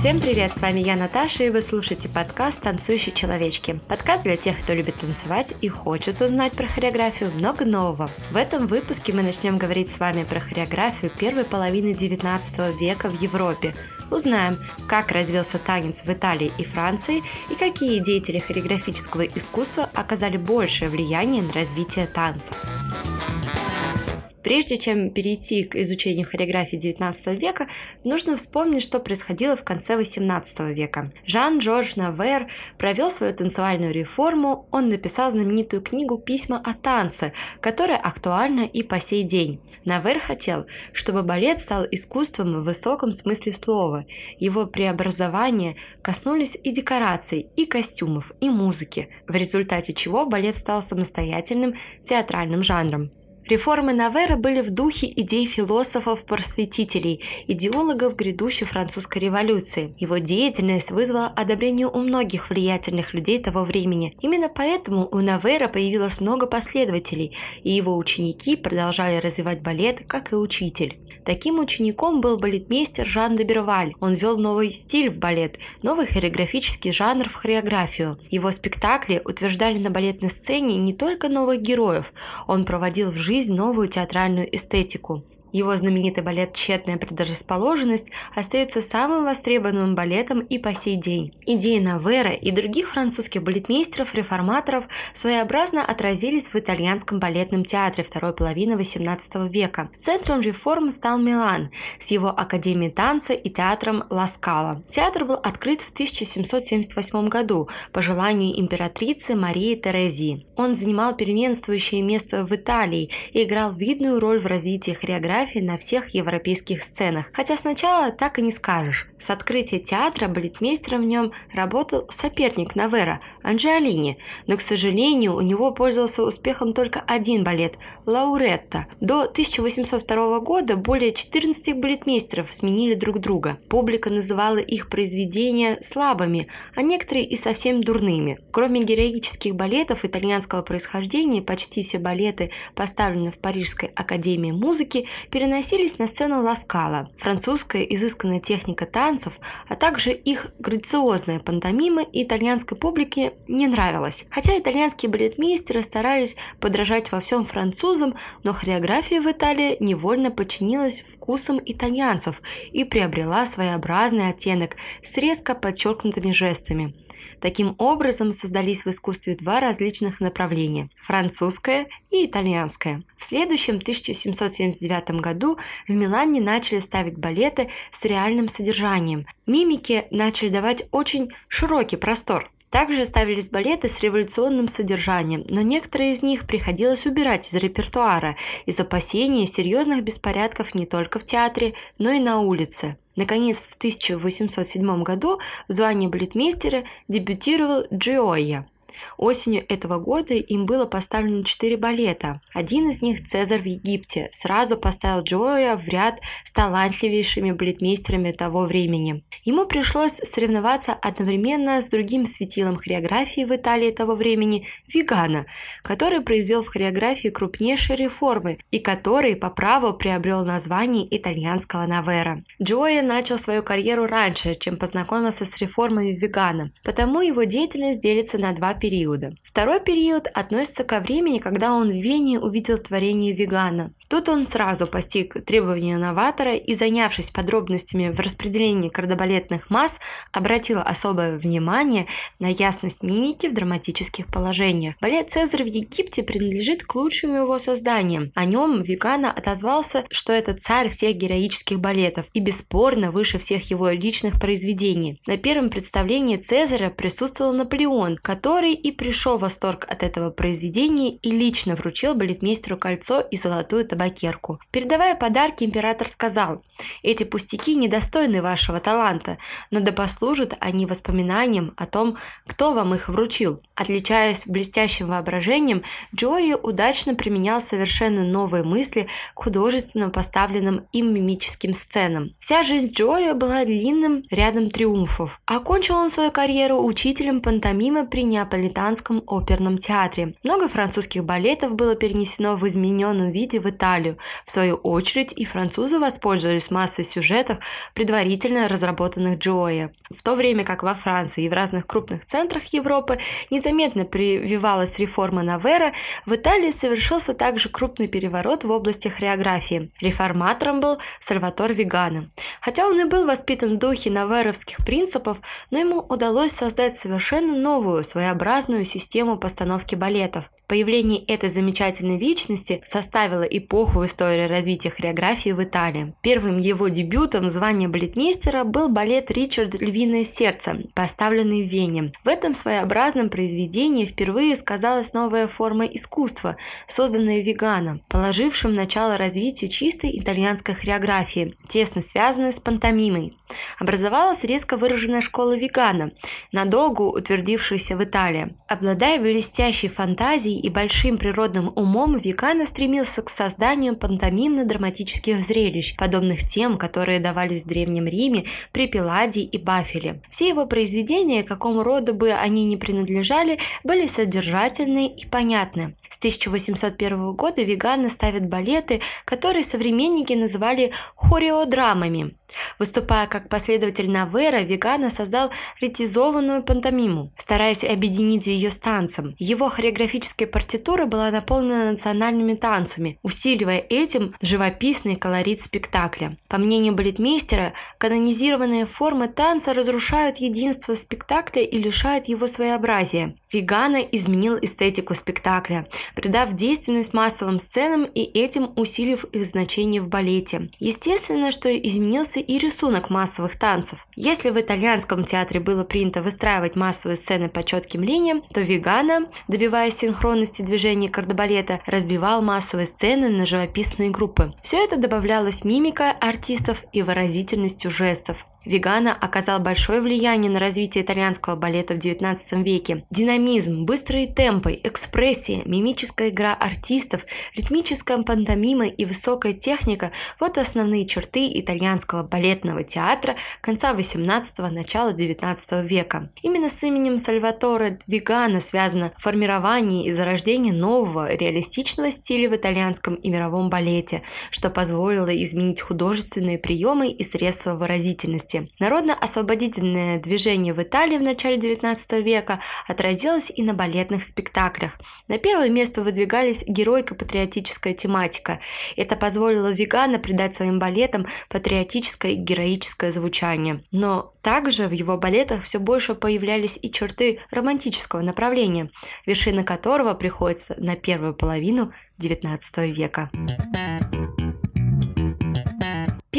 Всем привет, с вами я, Наташа, и вы слушаете подкаст «Танцующие человечки». Подкаст для тех, кто любит танцевать и хочет узнать про хореографию много нового. В этом выпуске мы начнем говорить с вами про хореографию первой половины 19 века в Европе. Узнаем, как развился танец в Италии и Франции и какие деятели хореографического искусства оказали большее влияние на развитие танца. Прежде чем перейти к изучению хореографии XIX века, нужно вспомнить, что происходило в конце XVIII века. Жан-Жорж Навер провел свою танцевальную реформу, он написал знаменитую книгу «Письма о танце», которая актуальна и по сей день. Навер хотел, чтобы балет стал искусством в высоком смысле слова. Его преобразования коснулись и декораций, и костюмов, и музыки, в результате чего балет стал самостоятельным театральным жанром. Реформы Навера были в духе идей философов-просветителей, идеологов грядущей французской революции. Его деятельность вызвала одобрение у многих влиятельных людей того времени. Именно поэтому у Навера появилось много последователей, и его ученики продолжали развивать балет, как и учитель. Таким учеником был балетмейстер Жан де Берваль. Он ввел новый стиль в балет, новый хореографический жанр в хореографию. Его спектакли утверждали на балетной сцене не только новых героев, он проводил в жизнь жизнь новую театральную эстетику. Его знаменитый балет «Тщетная предрасположенность» остается самым востребованным балетом и по сей день. Идеи Навера и других французских балетмейстеров-реформаторов своеобразно отразились в итальянском балетном театре второй половины XVIII века. Центром реформ стал Милан с его Академией танца и театром Ласкала. Театр был открыт в 1778 году по желанию императрицы Марии Терезии. Он занимал первенствующее место в Италии и играл видную роль в развитии хореографии фотографии на всех европейских сценах. Хотя сначала так и не скажешь. С открытия театра балетмейстером в нем работал соперник Навера – Анджиолини, но, к сожалению, у него пользовался успехом только один балет – Лауретта. До 1802 года более 14 балетмейстеров сменили друг друга. Публика называла их произведения слабыми, а некоторые и совсем дурными. Кроме героических балетов итальянского происхождения, почти все балеты, поставленные в Парижской академии музыки, переносились на сцену Ласкала. Французская изысканная техника танцев, а также их грациозная пантомима итальянской публике не нравилась. Хотя итальянские балетмейстеры старались подражать во всем французам, но хореография в Италии невольно подчинилась вкусам итальянцев и приобрела своеобразный оттенок с резко подчеркнутыми жестами. Таким образом создались в искусстве два различных направления – французское и итальянское. В следующем 1779 году в Милане начали ставить балеты с реальным содержанием. Мимики начали давать очень широкий простор. Также ставились балеты с революционным содержанием, но некоторые из них приходилось убирать из репертуара из опасения серьезных беспорядков не только в театре, но и на улице. Наконец, в 1807 году в звании балетмейстера дебютировал Джиоя. Осенью этого года им было поставлено четыре балета. Один из них «Цезарь в Египте» сразу поставил Джоя в ряд с талантливейшими балетмейстерами того времени. Ему пришлось соревноваться одновременно с другим светилом хореографии в Италии того времени – Вигана, который произвел в хореографии крупнейшие реформы и который по праву приобрел название итальянского Навера. Джоя начал свою карьеру раньше, чем познакомился с реформами Вигана, потому его деятельность делится на два периода периода. Второй период относится ко времени, когда он в Вене увидел творение вегана. Тут он сразу постиг требования новатора и, занявшись подробностями в распределении кардебалетных масс, обратил особое внимание на ясность мимики в драматических положениях. Балет «Цезарь в Египте» принадлежит к лучшим его созданиям. О нем Вегана отозвался, что это царь всех героических балетов и бесспорно выше всех его личных произведений. На первом представлении Цезаря присутствовал Наполеон, который и пришел в восторг от этого произведения и лично вручил балетмейстеру кольцо и золотую табакерку. Передавая подарки, император сказал, «Эти пустяки недостойны вашего таланта, но да послужат они воспоминанием о том, кто вам их вручил». Отличаясь блестящим воображением, Джои удачно применял совершенно новые мысли к художественно поставленным им мимическим сценам. Вся жизнь Джоя была длинным рядом триумфов. Окончил он свою карьеру учителем пантомимы при Неаполитанском оперном театре. Много французских балетов было перенесено в измененном виде в Италию. В свою очередь и французы воспользовались массой сюжетов, предварительно разработанных Джоя. В то время как во Франции и в разных крупных центрах Европы незаметно прививалась реформа Навера, в Италии совершился также крупный переворот в области хореографии. Реформатором был Сальватор Вигано. Хотя он и был воспитан в духе наверовских принципов, но ему удалось создать совершенно новую, своеобразную систему постановки балетов. Появление этой замечательной личности составило эпоху в истории развития хореографии в Италии. Первым его дебютом в звании балетмейстера был балет «Ричард. Львиное сердце», поставленный в Вене. В этом своеобразном произведении впервые сказалась новая форма искусства, созданная Веганом, положившим начало развитию чистой итальянской хореографии, тесно связанной с пантомимой. Образовалась резко выраженная школа Вегана, надолго утвердившаяся в Италии. Обладая блестящей фантазией и большим природным умом, Вегана стремился к созданию пантомимно-драматических зрелищ, подобных тем, которые давались в Древнем Риме при Пиладе и Бафеле. Все его произведения, какому роду бы они ни принадлежали, были содержательны и понятны. С 1801 года Вегана ставит балеты, которые современники называли хореодрамами. Выступая как последователь Навера, Вегана создал ретизованную пантомиму, стараясь объединить ее с танцем. Его хореографическая партитура была наполнена национальными танцами, усиливая этим живописный колорит спектакля. По мнению балетмейстера, канонизированные формы танца разрушают единство спектакля и лишают его своеобразия. Вегана изменил эстетику спектакля, придав действенность массовым сценам и этим усилив их значение в балете. Естественно, что изменился и рисунок массовых танцев. Если в итальянском театре было принято выстраивать массовые сцены по четким линиям, то Вегана, добиваясь синхронности движений кардебалета, разбивал массовые сцены на живописные группы. Все это добавлялось мимикой артистов и выразительностью жестов. Вегана оказал большое влияние на развитие итальянского балета в XIX веке. Динамизм, быстрые темпы, экспрессия, мимическая игра артистов, ритмическая пантомима и высокая техника – вот основные черты итальянского балетного театра конца XVIII – начала XIX века. Именно с именем Сальваторе Вегана связано формирование и зарождение нового реалистичного стиля в итальянском и мировом балете, что позволило изменить художественные приемы и средства выразительности. Народно-освободительное движение в Италии в начале XIX века отразилось и на балетных спектаклях. На первое место выдвигались геройко-патриотическая тематика. Это позволило Вегана придать своим балетам патриотическое и героическое звучание. Но также в его балетах все больше появлялись и черты романтического направления, вершина которого приходится на первую половину XIX века.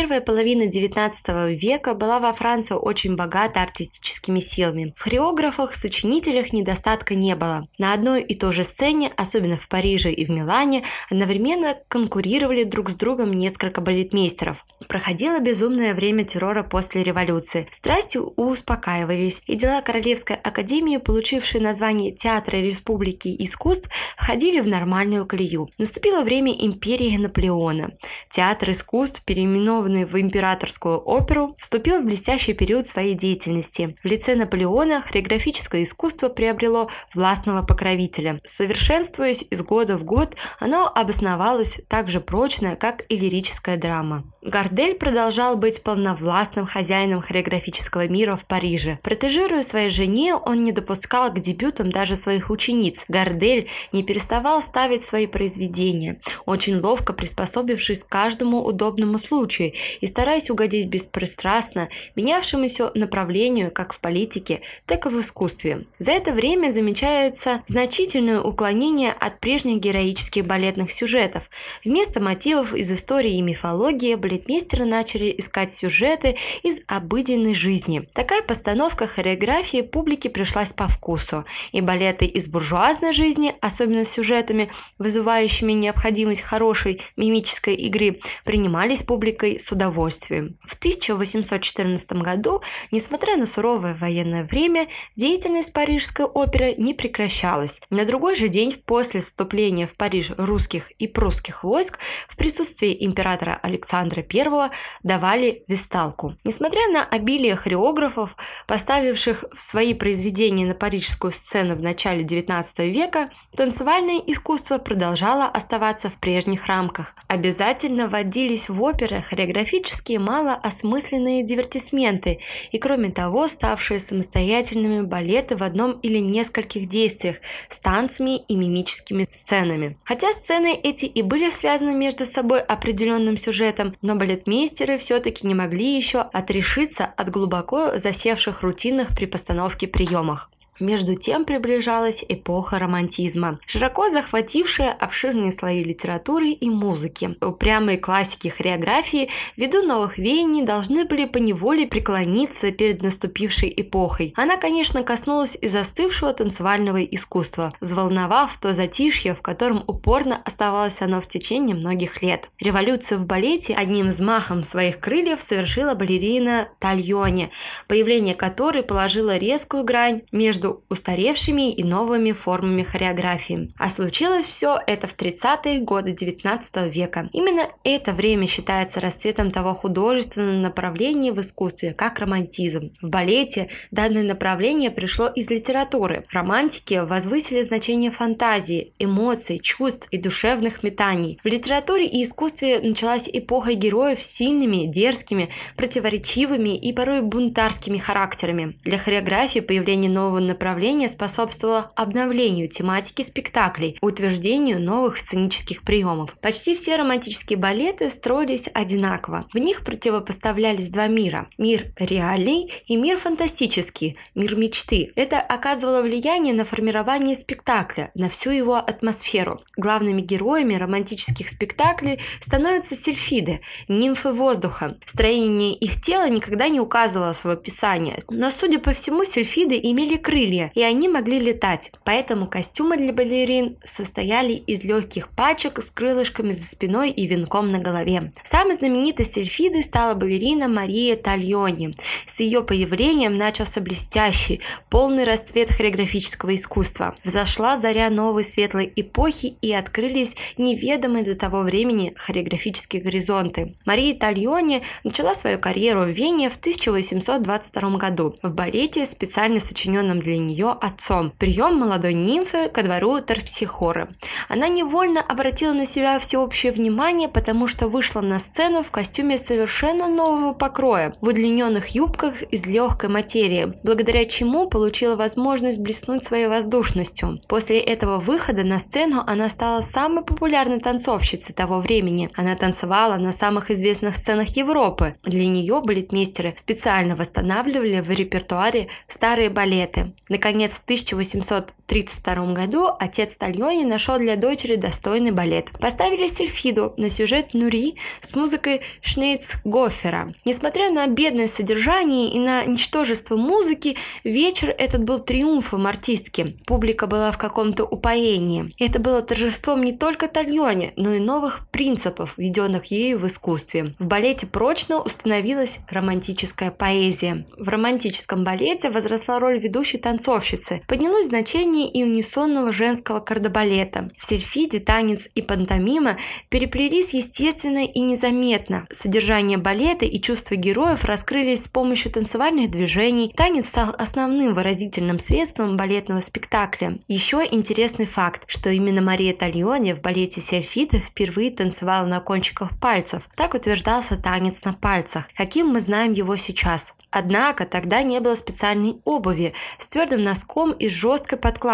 Первая половина XIX века была во Франции очень богата артистическими силами. В хореографах, сочинителях недостатка не было. На одной и той же сцене, особенно в Париже и в Милане, одновременно конкурировали друг с другом несколько балетмейстеров. Проходило безумное время террора после революции. Страсти успокаивались, и дела Королевской академии, получившие название Театра Республики искусств, входили в нормальную колею. Наступило время империи Наполеона. Театр искусств переименован переименованный в императорскую оперу, вступил в блестящий период своей деятельности. В лице Наполеона хореографическое искусство приобрело властного покровителя. Совершенствуясь из года в год, оно обосновалось так же прочно, как и лирическая драма. Гардель продолжал быть полновластным хозяином хореографического мира в Париже. Протежируя своей жене, он не допускал к дебютам даже своих учениц. Гардель не переставал ставить свои произведения, очень ловко приспособившись к каждому удобному случаю и стараясь угодить беспристрастно менявшемуся направлению как в политике, так и в искусстве. За это время замечается значительное уклонение от прежних героических балетных сюжетов. Вместо мотивов из истории и мифологии балетмейстеры начали искать сюжеты из обыденной жизни. Такая постановка хореографии публике пришлась по вкусу, и балеты из буржуазной жизни, особенно с сюжетами, вызывающими необходимость хорошей мимической игры, принимались публикой с с удовольствием. В 1814 году, несмотря на суровое военное время, деятельность Парижской оперы не прекращалась. На другой же день после вступления в Париж русских и прусских войск в присутствии императора Александра I давали висталку. Несмотря на обилие хореографов, поставивших свои произведения на парижскую сцену в начале XIX века, танцевальное искусство продолжало оставаться в прежних рамках. Обязательно вводились в оперы хореографические малоосмысленные дивертисменты и, кроме того, ставшие самостоятельными балеты в одном или нескольких действиях с танцами и мимическими сценами. Хотя сцены эти и были связаны между собой определенным сюжетом, но балетмейстеры все-таки не могли еще отрешиться от глубоко засевших рутинных при постановке приемах. Между тем приближалась эпоха романтизма, широко захватившая обширные слои литературы и музыки. Упрямые классики хореографии ввиду новых веяний должны были поневоле преклониться перед наступившей эпохой. Она, конечно, коснулась и застывшего танцевального искусства, взволновав то затишье, в котором упорно оставалось оно в течение многих лет. Революцию в балете одним взмахом своих крыльев совершила балерина Тальоне, появление которой положило резкую грань между между устаревшими и новыми формами хореографии. А случилось все это в 30-е годы 19 века. Именно это время считается расцветом того художественного направления в искусстве, как романтизм. В балете данное направление пришло из литературы. Романтики возвысили значение фантазии, эмоций, чувств и душевных метаний. В литературе и искусстве началась эпоха героев с сильными, дерзкими, противоречивыми и порой бунтарскими характерами. Для хореографии появление нового направления направление способствовало обновлению тематики спектаклей, утверждению новых сценических приемов. Почти все романтические балеты строились одинаково. В них противопоставлялись два мира – мир реальный и мир фантастический, мир мечты. Это оказывало влияние на формирование спектакля, на всю его атмосферу. Главными героями романтических спектаклей становятся сильфиды, нимфы воздуха. Строение их тела никогда не указывало свое описание, но, судя по всему, сильфиды имели крылья, крылья, и они могли летать. Поэтому костюмы для балерин состояли из легких пачек с крылышками за спиной и венком на голове. Самой знаменитой сельфидой стала балерина Мария Тальони. С ее появлением начался блестящий, полный расцвет хореографического искусства. Взошла заря новой светлой эпохи и открылись неведомые до того времени хореографические горизонты. Мария Тальони начала свою карьеру в Вене в 1822 году в балете, специально сочиненном для нее отцом. Прием молодой нимфы ко двору Терпсихоры. Она невольно обратила на себя всеобщее внимание, потому что вышла на сцену в костюме совершенно нового покроя, в удлиненных юбках из легкой материи, благодаря чему получила возможность блеснуть своей воздушностью. После этого выхода на сцену она стала самой популярной танцовщицей того времени. Она танцевала на самых известных сценах Европы. Для нее балетмейстеры специально восстанавливали в репертуаре старые балеты. Наконец, в 1832 году отец Тальони нашел для дочери достойный балет. Поставили сельфиду на сюжет Нури с музыкой Шнейцгофера. Несмотря на бедное содержание и на ничтожество музыки, вечер этот был триумфом артистки. Публика была в каком-то упоении. Это было торжеством не только Тальони, но и новых принципов, введенных ею в искусстве. В балете прочно установилась романтическая поэзия. В романтическом балете возросла роль ведущей танцовщицы, поднялось значение и унисонного женского кардебалета. В сельфиде танец и пантомима переплелись естественно и незаметно. Содержание балета и чувства героев раскрылись с помощью танцевальных движений. Танец стал основным выразительным средством балетного спектакля. Еще интересный факт, что именно Мария Тальоне в балете Сельфида впервые танцевала на кончиках пальцев. Так утверждался танец на пальцах, каким мы знаем его сейчас. Однако тогда не было специальной обуви с твердым носком и жесткой подкладкой,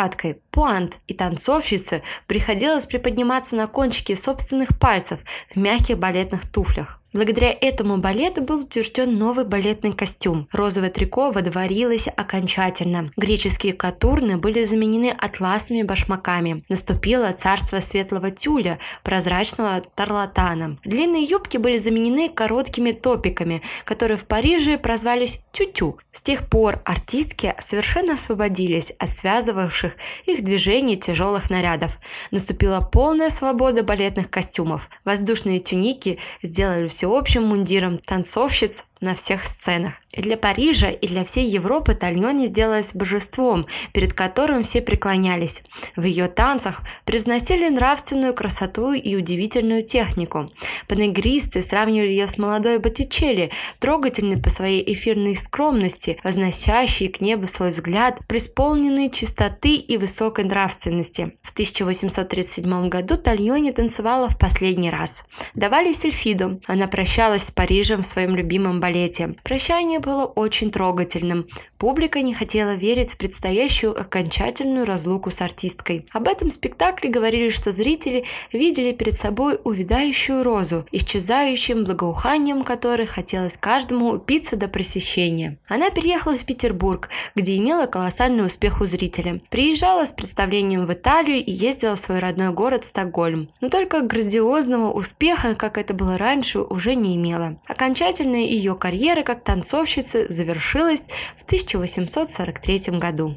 пуант, и танцовщице приходилось приподниматься на кончике собственных пальцев в мягких балетных туфлях. Благодаря этому балету был утвержден новый балетный костюм. Розовое трико водворилось окончательно. Греческие катурны были заменены атласными башмаками. Наступило царство светлого тюля, прозрачного тарлатана. Длинные юбки были заменены короткими топиками, которые в Париже прозвались тютю. С тех пор артистки совершенно освободились от связывавших их движений тяжелых нарядов. Наступила полная свобода балетных костюмов. Воздушные тюники сделали все всеобщим мундиром танцовщиц на всех сценах. И для Парижа, и для всей Европы Тальони сделалась божеством, перед которым все преклонялись. В ее танцах произносили нравственную красоту и удивительную технику. Панегристы сравнивали ее с молодой Боттичелли, трогательной по своей эфирной скромности, возносящей к небу свой взгляд, преисполненной чистоты и высокой нравственности. В 1837 году Тальони танцевала в последний раз. Давали сельфиду. Она прощалась с Парижем в своем любимом балете балете. Прощание было очень трогательным. Публика не хотела верить в предстоящую окончательную разлуку с артисткой. Об этом спектакле говорили, что зрители видели перед собой увядающую розу, исчезающим благоуханием которой хотелось каждому упиться до пресыщения. Она переехала в Петербург, где имела колоссальный успех у зрителя. Приезжала с представлением в Италию и ездила в свой родной город Стокгольм. Но только грандиозного успеха, как это было раньше, уже не имела. Окончательная ее карьера как танцовщицы завершилась в 1843 году.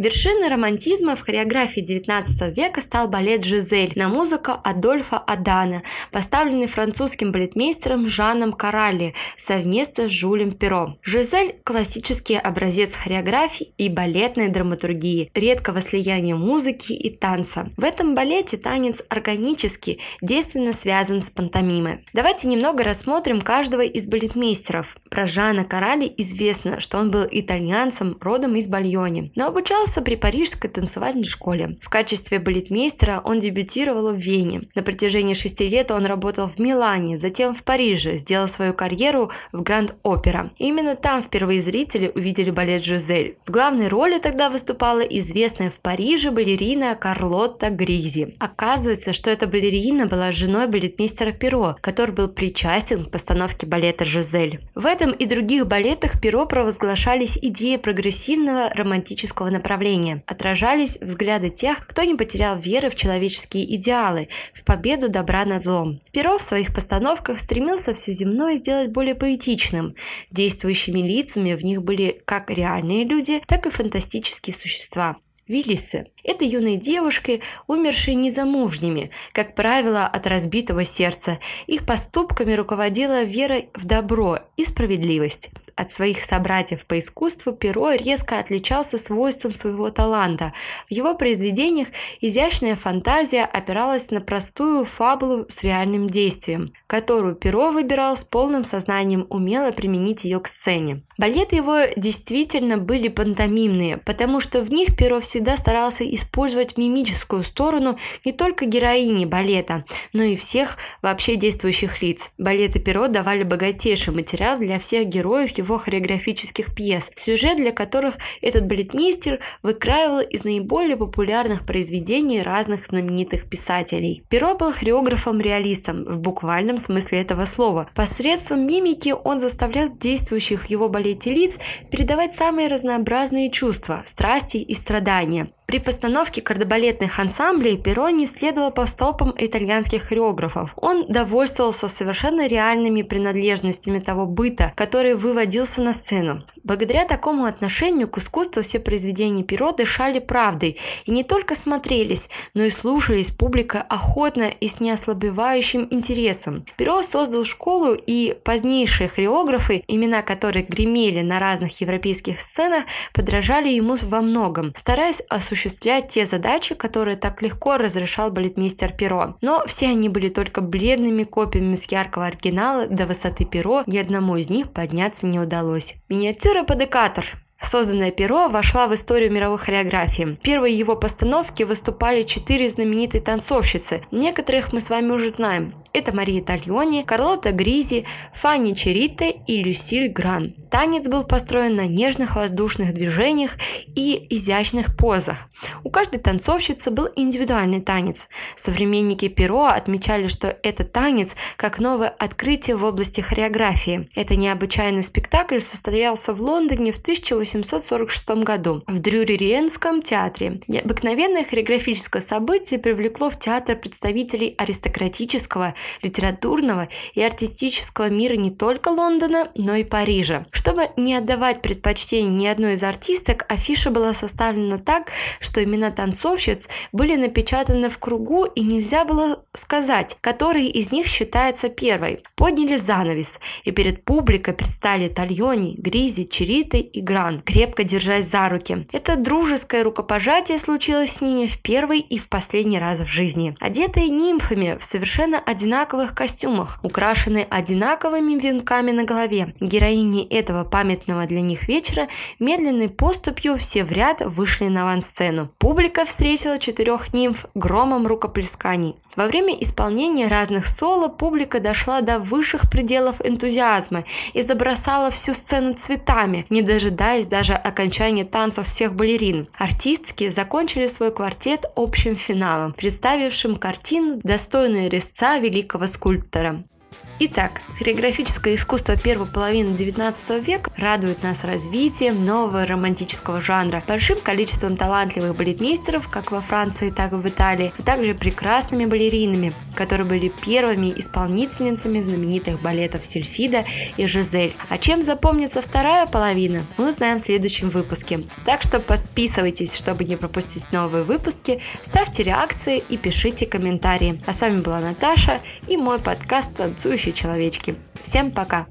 Вершиной романтизма в хореографии XIX века стал балет «Жизель» на музыку Адольфа Адана, поставленный французским балетмейстером Жаном Каралли совместно с Жюлем Перо. «Жизель» – классический образец хореографии и балетной драматургии, редкого слияния музыки и танца. В этом балете танец органически, действенно связан с пантомимой. Давайте немного рассмотрим каждого из балетмейстеров. Про Жана Каралли известно, что он был итальянцем, родом из Бальони, но обучался учился при Парижской танцевальной школе. В качестве балетмейстера он дебютировал в Вене. На протяжении шести лет он работал в Милане, затем в Париже, сделал свою карьеру в Гранд-Опера. Именно там впервые зрители увидели балет «Жизель». В главной роли тогда выступала известная в Париже балерина Карлотта Гризи. Оказывается, что эта балерина была женой балетмейстера Перо, который был причастен к постановке балета «Жизель». В этом и других балетах Перо провозглашались идеи прогрессивного романтического направления направления отражались взгляды тех, кто не потерял веры в человеческие идеалы, в победу добра над злом. Перо в своих постановках стремился все земное сделать более поэтичным. Действующими лицами в них были как реальные люди, так и фантастические существа. Виллисы – это юные девушки, умершие незамужними, как правило, от разбитого сердца. Их поступками руководила вера в добро и справедливость. От своих собратьев по искусству Перо резко отличался свойством своего таланта. В его произведениях изящная фантазия опиралась на простую фабулу с реальным действием, которую Перо выбирал с полным сознанием умело применить ее к сцене. Балеты его действительно были пантомимные, потому что в них Перо всегда старался использовать мимическую сторону не только героини балета, но и всех вообще действующих лиц. Балеты Перо давали богатейший материал для всех героев его хореографических пьес, сюжет для которых этот балетмейстер выкраивал из наиболее популярных произведений разных знаменитых писателей. Перо был хореографом-реалистом в буквальном смысле этого слова. Посредством мимики он заставлял действующих в его балете лиц передавать самые разнообразные чувства, страсти и страдания. При постановке кардебалетных ансамблей Перо не следовал по стопам итальянских хореографов. Он довольствовался совершенно реальными принадлежностями того быта, который выводился на сцену. Благодаря такому отношению к искусству все произведения Перо дышали правдой и не только смотрелись, но и слушались публика охотно и с неослабевающим интересом. Перо создал школу и позднейшие хореографы, имена которых гремели на разных европейских сценах, подражали ему во многом, стараясь осуществлять те задачи, которые так легко разрешал балетмейстер Перо. Но все они были только бледными копиями с яркого оригинала до высоты Перо, ни одному из них подняться не удалось. Миниатюра под экатор Созданное перо вошла в историю мировой хореографии. Первые его постановки выступали четыре знаменитые танцовщицы. Некоторых мы с вами уже знаем. Это Мария Тальони, Карлота Гризи, Фанни Черите и Люсиль Гран. Танец был построен на нежных воздушных движениях и изящных позах. У каждой танцовщицы был индивидуальный танец. Современники Перо отмечали, что этот танец как новое открытие в области хореографии. Это необычайный спектакль состоялся в Лондоне в 1846 году в Дрюри-Риенском театре. Необыкновенное хореографическое событие привлекло в театр представителей аристократического литературного и артистического мира не только Лондона, но и Парижа. Чтобы не отдавать предпочтение ни одной из артисток, афиша была составлена так, что имена танцовщиц были напечатаны в кругу и нельзя было сказать, который из них считается первой. Подняли занавес, и перед публикой предстали Тальони, Гризи, Чериты и Гран, крепко держась за руки. Это дружеское рукопожатие случилось с ними в первый и в последний раз в жизни. Одетые нимфами в совершенно одинаковых костюмах, украшенные одинаковыми венками на голове. Героини этого памятного для них вечера медленной поступью все в ряд вышли на авансцену. Публика встретила четырех нимф громом рукоплесканий. Во время исполнения разных соло публика дошла до высших пределов энтузиазма и забросала всю сцену цветами, не дожидаясь даже окончания танцев всех балерин. Артистки закончили свой квартет общим финалом, представившим картину, достойную резца великого скульптора. Итак, хореографическое искусство первой половины 19 века радует нас развитием нового романтического жанра, большим количеством талантливых балетмейстеров как во Франции, так и в Италии, а также прекрасными балеринами, которые были первыми исполнительницами знаменитых балетов Сильфида и Жизель. А чем запомнится вторая половина, мы узнаем в следующем выпуске. Так что подписывайтесь, чтобы не пропустить новые выпуски, ставьте реакции и пишите комментарии. А с вами была Наташа и мой подкаст «Танцующий человечки». Всем пока!